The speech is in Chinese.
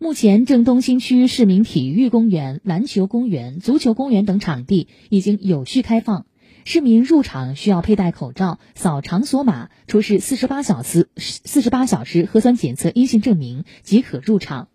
目前郑东新区市民体育公园篮球公园足球公园等场地已经有序开放。市民入场需要佩戴口罩扫场所码出示四十八小时四十八小时核酸检测阴性证明即可入场。